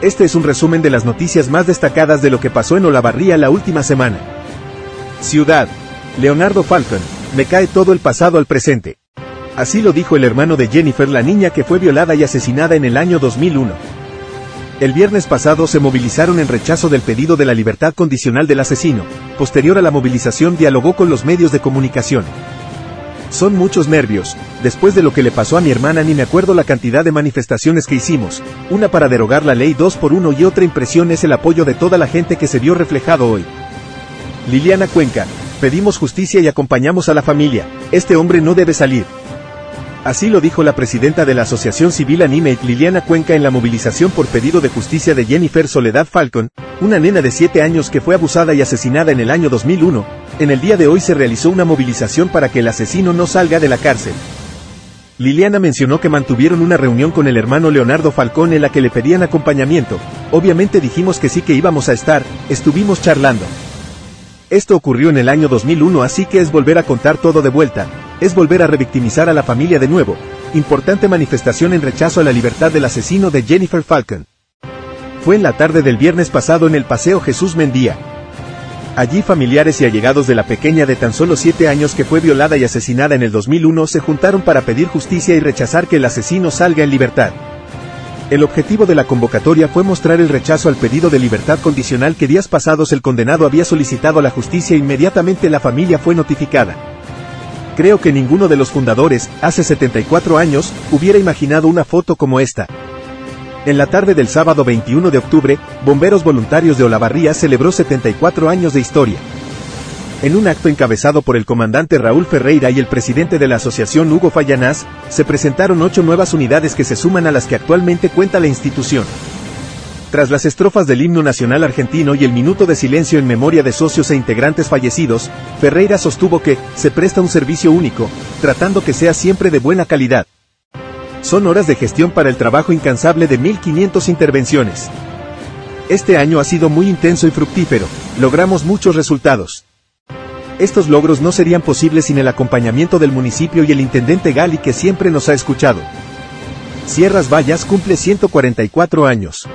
Este es un resumen de las noticias más destacadas de lo que pasó en Olavarría la última semana. Ciudad. Leonardo Falcon. Me cae todo el pasado al presente. Así lo dijo el hermano de Jennifer, la niña que fue violada y asesinada en el año 2001. El viernes pasado se movilizaron en rechazo del pedido de la libertad condicional del asesino. Posterior a la movilización dialogó con los medios de comunicación. Son muchos nervios. Después de lo que le pasó a mi hermana ni me acuerdo la cantidad de manifestaciones que hicimos. Una para derogar la ley 2 por 1 y otra impresión es el apoyo de toda la gente que se vio reflejado hoy. Liliana Cuenca. Pedimos justicia y acompañamos a la familia. Este hombre no debe salir. Así lo dijo la presidenta de la Asociación Civil Animate Liliana Cuenca en la movilización por pedido de justicia de Jennifer Soledad Falcon, una nena de 7 años que fue abusada y asesinada en el año 2001. En el día de hoy se realizó una movilización para que el asesino no salga de la cárcel. Liliana mencionó que mantuvieron una reunión con el hermano Leonardo Falcón en la que le pedían acompañamiento. Obviamente dijimos que sí que íbamos a estar, estuvimos charlando. Esto ocurrió en el año 2001 así que es volver a contar todo de vuelta, es volver a revictimizar a la familia de nuevo. Importante manifestación en rechazo a la libertad del asesino de Jennifer Falcon. Fue en la tarde del viernes pasado en el Paseo Jesús Mendía. Allí familiares y allegados de la pequeña de tan solo 7 años que fue violada y asesinada en el 2001 se juntaron para pedir justicia y rechazar que el asesino salga en libertad. El objetivo de la convocatoria fue mostrar el rechazo al pedido de libertad condicional que días pasados el condenado había solicitado a la justicia e inmediatamente la familia fue notificada. Creo que ninguno de los fundadores, hace 74 años, hubiera imaginado una foto como esta. En la tarde del sábado 21 de octubre, Bomberos Voluntarios de Olavarría celebró 74 años de historia. En un acto encabezado por el comandante Raúl Ferreira y el presidente de la asociación Hugo Fallanás, se presentaron ocho nuevas unidades que se suman a las que actualmente cuenta la institución. Tras las estrofas del himno nacional argentino y el minuto de silencio en memoria de socios e integrantes fallecidos, Ferreira sostuvo que se presta un servicio único, tratando que sea siempre de buena calidad. Son horas de gestión para el trabajo incansable de 1500 intervenciones. Este año ha sido muy intenso y fructífero, logramos muchos resultados. Estos logros no serían posibles sin el acompañamiento del municipio y el intendente Gali que siempre nos ha escuchado. Sierras Vallas cumple 144 años.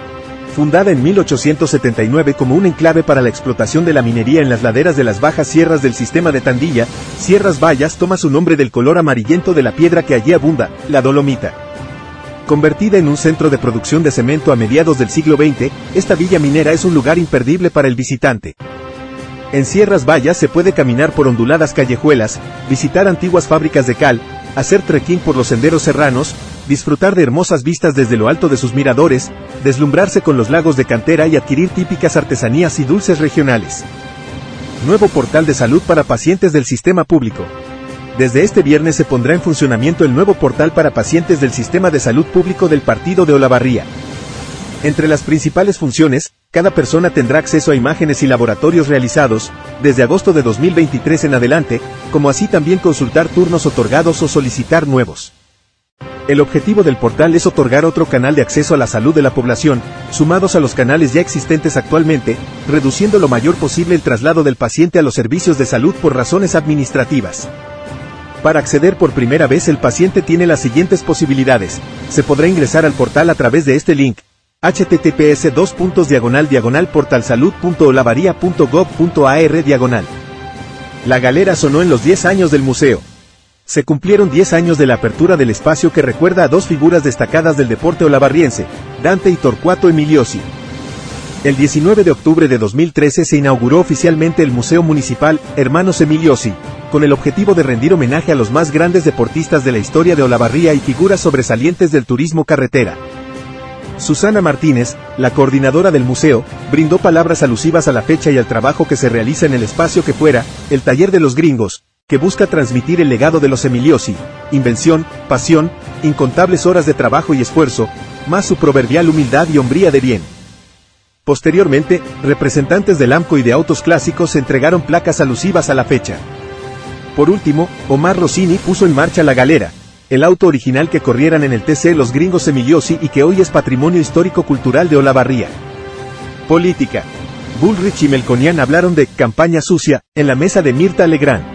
Fundada en 1879 como un enclave para la explotación de la minería en las laderas de las bajas sierras del sistema de Tandilla, Sierras Vallas toma su nombre del color amarillento de la piedra que allí abunda, la dolomita. Convertida en un centro de producción de cemento a mediados del siglo XX, esta villa minera es un lugar imperdible para el visitante. En Sierras Vallas se puede caminar por onduladas callejuelas, visitar antiguas fábricas de cal, hacer trekking por los senderos serranos, disfrutar de hermosas vistas desde lo alto de sus miradores, deslumbrarse con los lagos de cantera y adquirir típicas artesanías y dulces regionales. Nuevo portal de salud para pacientes del sistema público. Desde este viernes se pondrá en funcionamiento el nuevo portal para pacientes del sistema de salud público del partido de Olavarría. Entre las principales funciones, cada persona tendrá acceso a imágenes y laboratorios realizados, desde agosto de 2023 en adelante, como así también consultar turnos otorgados o solicitar nuevos. El objetivo del portal es otorgar otro canal de acceso a la salud de la población, sumados a los canales ya existentes actualmente, reduciendo lo mayor posible el traslado del paciente a los servicios de salud por razones administrativas. Para acceder por primera vez el paciente tiene las siguientes posibilidades. Se podrá ingresar al portal a través de este link, https diagonal diagonal portalsalud.olavaria.gov.ar diagonal. La galera sonó en los 10 años del museo. Se cumplieron 10 años de la apertura del espacio que recuerda a dos figuras destacadas del deporte olavarriense, Dante y Torcuato Emiliosi. El 19 de octubre de 2013 se inauguró oficialmente el Museo Municipal Hermanos Emiliosi, con el objetivo de rendir homenaje a los más grandes deportistas de la historia de Olavarría y figuras sobresalientes del turismo carretera. Susana Martínez, la coordinadora del museo, brindó palabras alusivas a la fecha y al trabajo que se realiza en el espacio que fuera, el taller de los gringos, que busca transmitir el legado de los Emiliosi, invención, pasión, incontables horas de trabajo y esfuerzo, más su proverbial humildad y hombría de bien. Posteriormente, representantes del AMCO y de autos clásicos entregaron placas alusivas a la fecha. Por último, Omar Rossini puso en marcha la galera, el auto original que corrieran en el TC los gringos Emiliosi y que hoy es patrimonio histórico-cultural de Olavarría. Política. Bullrich y Melconian hablaron de campaña sucia en la mesa de Mirta Legrand.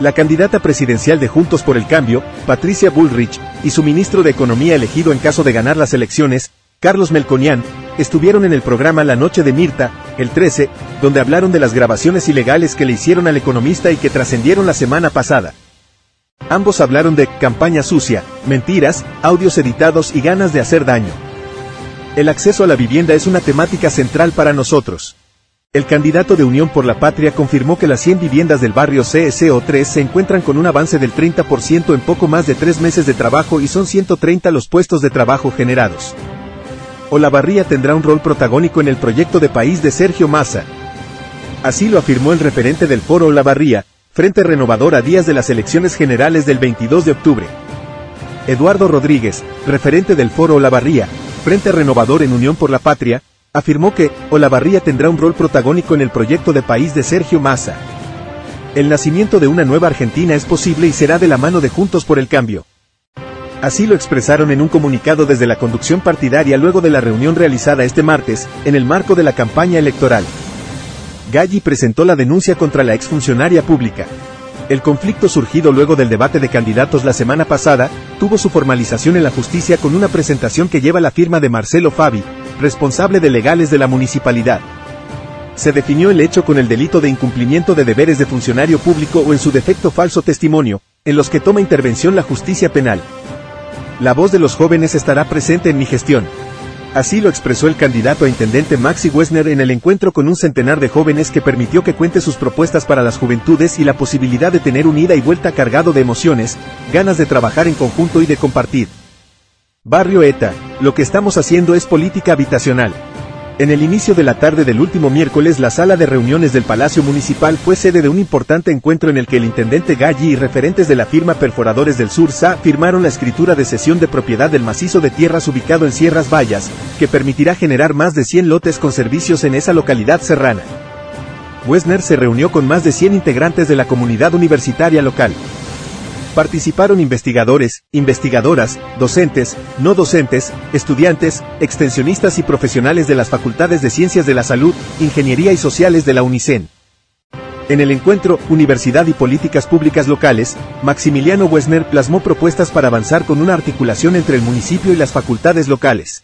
La candidata presidencial de Juntos por el Cambio, Patricia Bullrich, y su ministro de Economía elegido en caso de ganar las elecciones, Carlos Melconian, estuvieron en el programa La Noche de Mirta, el 13, donde hablaron de las grabaciones ilegales que le hicieron al economista y que trascendieron la semana pasada. Ambos hablaron de campaña sucia, mentiras, audios editados y ganas de hacer daño. El acceso a la vivienda es una temática central para nosotros. El candidato de Unión por la Patria confirmó que las 100 viviendas del barrio CSO3 se encuentran con un avance del 30% en poco más de tres meses de trabajo y son 130 los puestos de trabajo generados. Olavarría tendrá un rol protagónico en el proyecto de país de Sergio Massa. Así lo afirmó el referente del foro Olavarría, Frente Renovador a días de las elecciones generales del 22 de octubre. Eduardo Rodríguez, referente del foro Olavarría, Frente Renovador en Unión por la Patria, afirmó que Olavarría tendrá un rol protagónico en el proyecto de país de Sergio Massa. El nacimiento de una nueva Argentina es posible y será de la mano de Juntos por el Cambio. Así lo expresaron en un comunicado desde la conducción partidaria luego de la reunión realizada este martes, en el marco de la campaña electoral. Galli presentó la denuncia contra la exfuncionaria pública. El conflicto surgido luego del debate de candidatos la semana pasada, tuvo su formalización en la justicia con una presentación que lleva la firma de Marcelo Fabi, responsable de legales de la municipalidad. Se definió el hecho con el delito de incumplimiento de deberes de funcionario público o en su defecto falso testimonio, en los que toma intervención la justicia penal. La voz de los jóvenes estará presente en mi gestión. Así lo expresó el candidato a intendente Maxi Wessner en el encuentro con un centenar de jóvenes que permitió que cuente sus propuestas para las juventudes y la posibilidad de tener un ida y vuelta cargado de emociones, ganas de trabajar en conjunto y de compartir. Barrio ETA, lo que estamos haciendo es política habitacional. En el inicio de la tarde del último miércoles la sala de reuniones del Palacio Municipal fue sede de un importante encuentro en el que el intendente Galli y referentes de la firma Perforadores del Sur SA firmaron la escritura de cesión de propiedad del macizo de tierras ubicado en Sierras Vallas, que permitirá generar más de 100 lotes con servicios en esa localidad serrana. Wesner se reunió con más de 100 integrantes de la comunidad universitaria local. Participaron investigadores, investigadoras, docentes, no docentes, estudiantes, extensionistas y profesionales de las facultades de Ciencias de la Salud, Ingeniería y Sociales de la UNICEN. En el encuentro Universidad y Políticas Públicas Locales, Maximiliano Wesner plasmó propuestas para avanzar con una articulación entre el municipio y las facultades locales.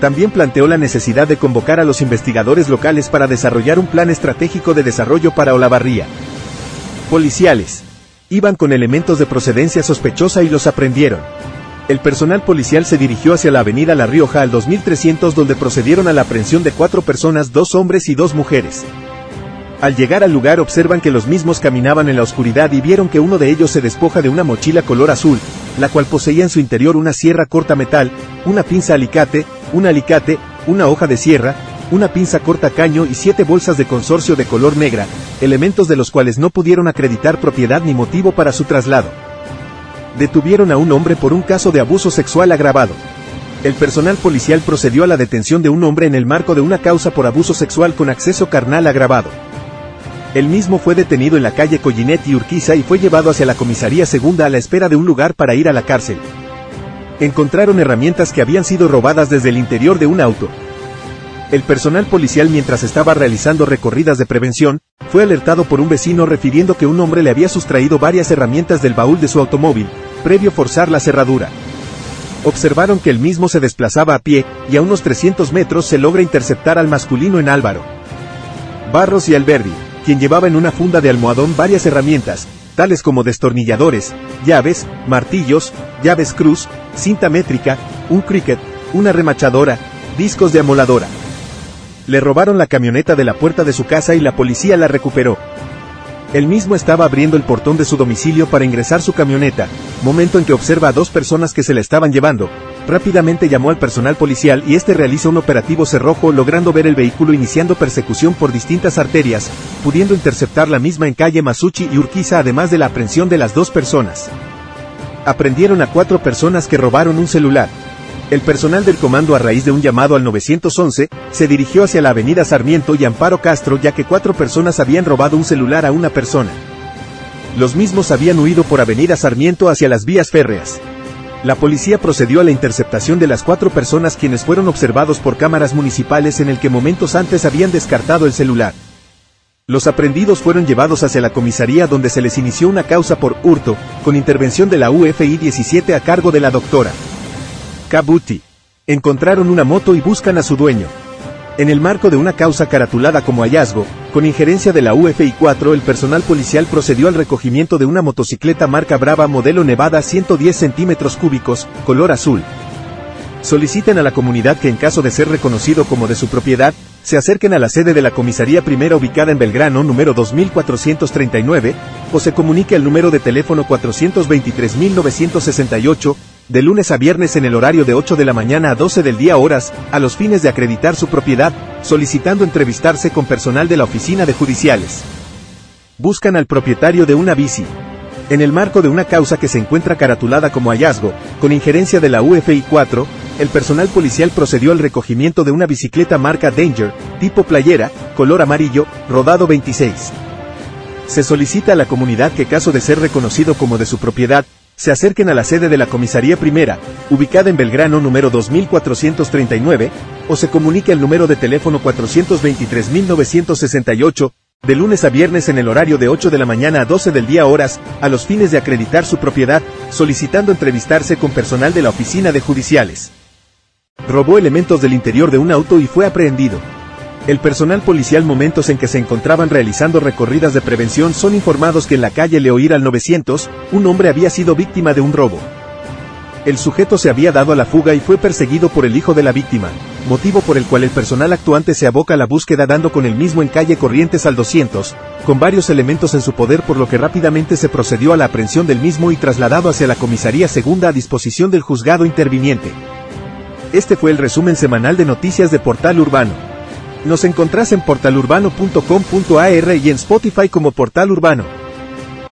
También planteó la necesidad de convocar a los investigadores locales para desarrollar un plan estratégico de desarrollo para Olavarría. Policiales iban con elementos de procedencia sospechosa y los aprendieron. El personal policial se dirigió hacia la avenida La Rioja al 2300 donde procedieron a la aprehensión de cuatro personas, dos hombres y dos mujeres. Al llegar al lugar observan que los mismos caminaban en la oscuridad y vieron que uno de ellos se despoja de una mochila color azul, la cual poseía en su interior una sierra corta metal, una pinza alicate, un alicate, una hoja de sierra, una pinza corta caño y siete bolsas de consorcio de color negra, elementos de los cuales no pudieron acreditar propiedad ni motivo para su traslado. Detuvieron a un hombre por un caso de abuso sexual agravado. El personal policial procedió a la detención de un hombre en el marco de una causa por abuso sexual con acceso carnal agravado. El mismo fue detenido en la calle Collinet y Urquiza y fue llevado hacia la comisaría segunda a la espera de un lugar para ir a la cárcel. Encontraron herramientas que habían sido robadas desde el interior de un auto, el personal policial mientras estaba realizando recorridas de prevención, fue alertado por un vecino refiriendo que un hombre le había sustraído varias herramientas del baúl de su automóvil, previo forzar la cerradura. Observaron que el mismo se desplazaba a pie, y a unos 300 metros se logra interceptar al masculino en Álvaro. Barros y Alberdi, quien llevaba en una funda de almohadón varias herramientas, tales como destornilladores, llaves, martillos, llaves cruz, cinta métrica, un cricket, una remachadora, discos de amoladora. Le robaron la camioneta de la puerta de su casa y la policía la recuperó. Él mismo estaba abriendo el portón de su domicilio para ingresar su camioneta, momento en que observa a dos personas que se la estaban llevando. Rápidamente llamó al personal policial y este realiza un operativo cerrojo logrando ver el vehículo iniciando persecución por distintas arterias, pudiendo interceptar la misma en calle Masuchi y Urquiza además de la aprehensión de las dos personas. Aprendieron a cuatro personas que robaron un celular, el personal del comando a raíz de un llamado al 911, se dirigió hacia la avenida Sarmiento y Amparo Castro ya que cuatro personas habían robado un celular a una persona. Los mismos habían huido por avenida Sarmiento hacia las vías férreas. La policía procedió a la interceptación de las cuatro personas quienes fueron observados por cámaras municipales en el que momentos antes habían descartado el celular. Los aprendidos fueron llevados hacia la comisaría donde se les inició una causa por hurto, con intervención de la UFI 17 a cargo de la doctora. Kabuti. Encontraron una moto y buscan a su dueño. En el marco de una causa caratulada como hallazgo, con injerencia de la UFI 4, el personal policial procedió al recogimiento de una motocicleta marca Brava modelo Nevada 110 centímetros cúbicos, color azul. Soliciten a la comunidad que en caso de ser reconocido como de su propiedad, se acerquen a la sede de la comisaría primera ubicada en Belgrano número 2439, o se comunique al número de teléfono 423968, de lunes a viernes en el horario de 8 de la mañana a 12 del día horas, a los fines de acreditar su propiedad, solicitando entrevistarse con personal de la oficina de judiciales. Buscan al propietario de una bici. En el marco de una causa que se encuentra caratulada como hallazgo, con injerencia de la UFI 4, el personal policial procedió al recogimiento de una bicicleta marca Danger, tipo playera, color amarillo, rodado 26. Se solicita a la comunidad que caso de ser reconocido como de su propiedad, se acerquen a la sede de la Comisaría Primera, ubicada en Belgrano número 2439, o se comunique al número de teléfono 423.968, de lunes a viernes en el horario de 8 de la mañana a 12 del día horas, a los fines de acreditar su propiedad, solicitando entrevistarse con personal de la oficina de judiciales. Robó elementos del interior de un auto y fue aprehendido. El personal policial momentos en que se encontraban realizando recorridas de prevención son informados que en la calle Leoir al 900, un hombre había sido víctima de un robo. El sujeto se había dado a la fuga y fue perseguido por el hijo de la víctima, motivo por el cual el personal actuante se aboca a la búsqueda dando con el mismo en calle Corrientes al 200, con varios elementos en su poder por lo que rápidamente se procedió a la aprehensión del mismo y trasladado hacia la comisaría segunda a disposición del juzgado interviniente. Este fue el resumen semanal de noticias de Portal Urbano. Nos encontrás en portalurbano.com.ar y en Spotify como Portal Urbano.